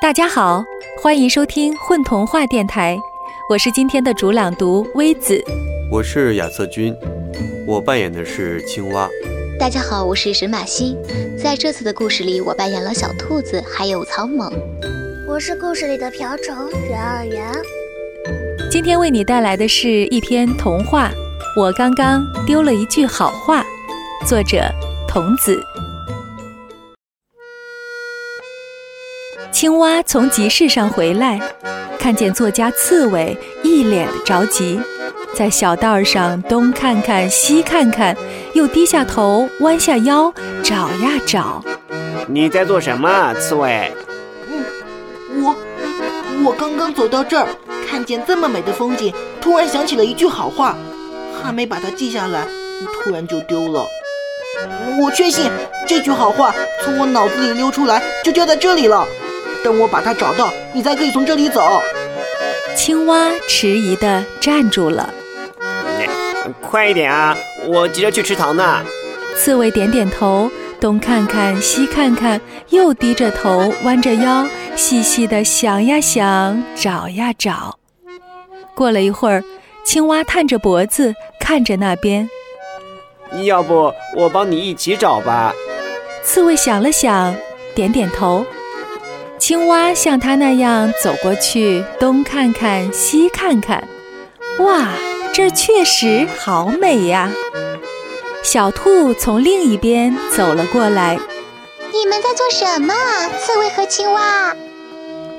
大家好，欢迎收听混童话电台，我是今天的主朗读微子。我是亚瑟君，我扮演的是青蛙。大家好，我是沈马西，在这次的故事里，我扮演了小兔子，还有草蜢。我是故事里的瓢虫圆儿圆。今天为你带来的是一篇童话，我刚刚丢了一句好话，作者童子。青蛙从集市上回来，看见作家刺猬一脸的着急，在小道上东看看西看看，又低下头弯下腰找呀找。你在做什么，刺猬？嗯，我我刚刚走到这儿，看见这么美的风景，突然想起了一句好话，还没把它记下来，突然就丢了。我确信这句好话从我脑子里溜出来，就掉在这里了。等我把它找到，你才可以从这里走。青蛙迟疑地站住了。快一点啊！我急着去池塘呢。刺猬点点头，东看看西看看，又低着头弯着腰，细细地想呀想，找呀找。过了一会儿，青蛙探着脖子看着那边。要不我帮你一起找吧。刺猬想了想，点点头。青蛙像它那样走过去，东看看，西看看，哇，这儿确实好美呀！小兔从另一边走了过来。你们在做什么？刺猬和青蛙。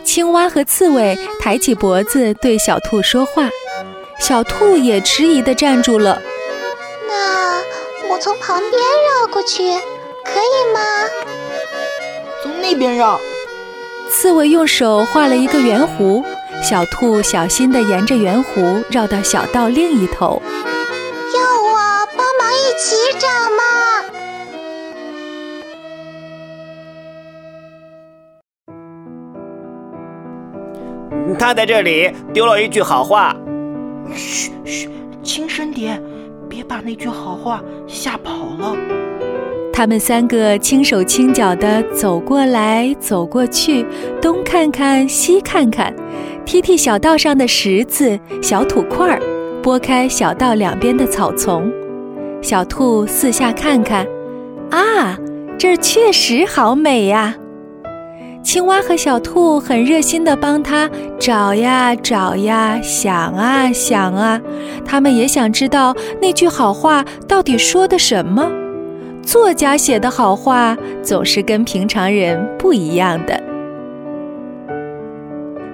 青蛙和刺猬抬起脖子对小兔说话，小兔也迟疑地站住了。那我从旁边绕过去，可以吗？从那边绕。刺猬用手画了一个圆弧，小兔小心地沿着圆弧绕到小道另一头。要我帮忙一起找吗？他在这里丢了一句好话。嘘嘘，轻声点，别把那句好话吓跑了。他们三个轻手轻脚地走过来走过去，东看看西看看，踢踢小道上的石子、小土块儿，拨开小道两边的草丛。小兔四下看看，啊，这儿确实好美呀！青蛙和小兔很热心地帮他找呀找呀，想啊想啊，他们也想知道那句好话到底说的什么。作家写的好话总是跟平常人不一样的。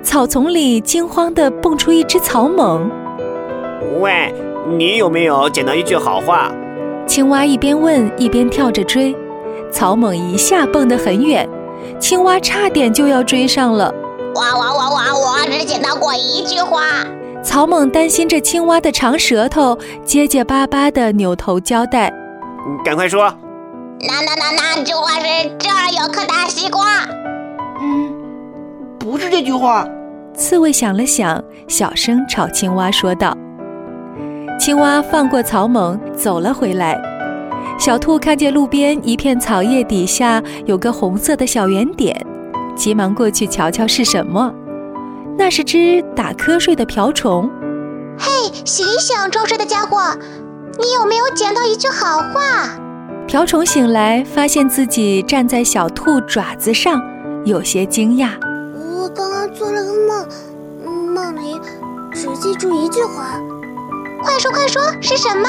草丛里惊慌地蹦出一只草蜢。喂，你有没有捡到一句好话？青蛙一边问一边跳着追，草蜢一下蹦得很远，青蛙差点就要追上了。哇哇哇哇！我只捡到过一句话。草蜢担心着青蛙的长舌头，结结巴巴地扭头交代：“赶快说。”那那那那句话是这儿有颗大西瓜。嗯，不是这句话。刺猬想了想，小声朝青蛙说道。青蛙放过草蜢，走了回来。小兔看见路边一片草叶底下有个红色的小圆点，急忙过去瞧瞧是什么。那是只打瞌睡的瓢虫。嘿，醒一醒，装睡的家伙，你有没有捡到一句好话？瓢虫醒来，发现自己站在小兔爪子上，有些惊讶。我刚刚做了个梦，梦里只记住一句话。快说快说，是什么？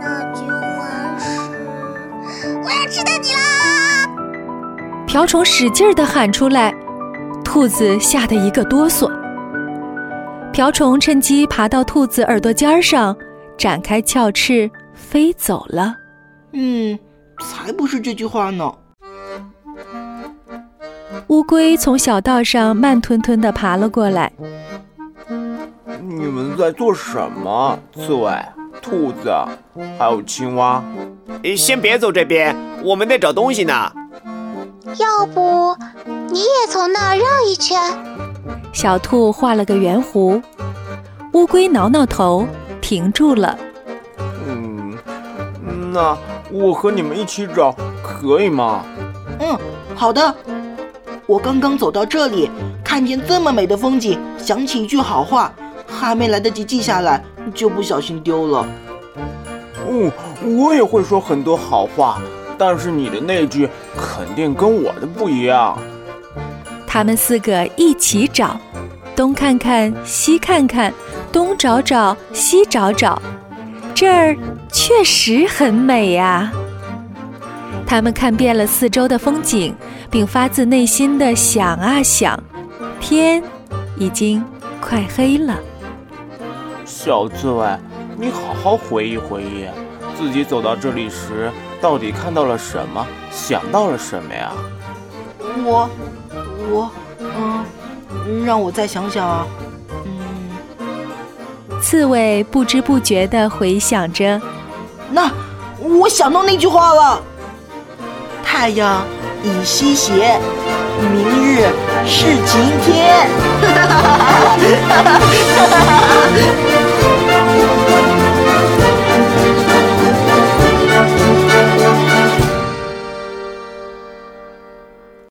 那句话是：我要吃掉你啦！瓢虫使劲地喊出来，兔子吓得一个哆嗦。瓢虫趁机爬到兔子耳朵尖上，展开鞘翅飞走了。嗯，才不是这句话呢。乌龟从小道上慢吞吞地爬了过来。你们在做什么？刺猬、兔子，还有青蛙。先别走这边，我们在找东西呢。要不你也从那儿绕一圈？小兔画了个圆弧。乌龟挠挠头，停住了。嗯，那。我和你们一起找，可以吗？嗯，好的。我刚刚走到这里，看见这么美的风景，想起一句好话，还没来得及记下来，就不小心丢了。嗯，我也会说很多好话，但是你的那句肯定跟我的不一样。他们四个一起找，东看看，西看看，东找找，西找找，这儿确实很美呀、他们看遍了四周的风景，并发自内心的想啊想，天已经快黑了。小刺猬，你好好回忆回忆，自己走到这里时到底看到了什么，想到了什么呀？我，我，嗯，让我再想想啊，嗯，刺猬不知不觉地回想着，那我想到那句话了：太阳已西斜，明日是晴天。哈哈哈哈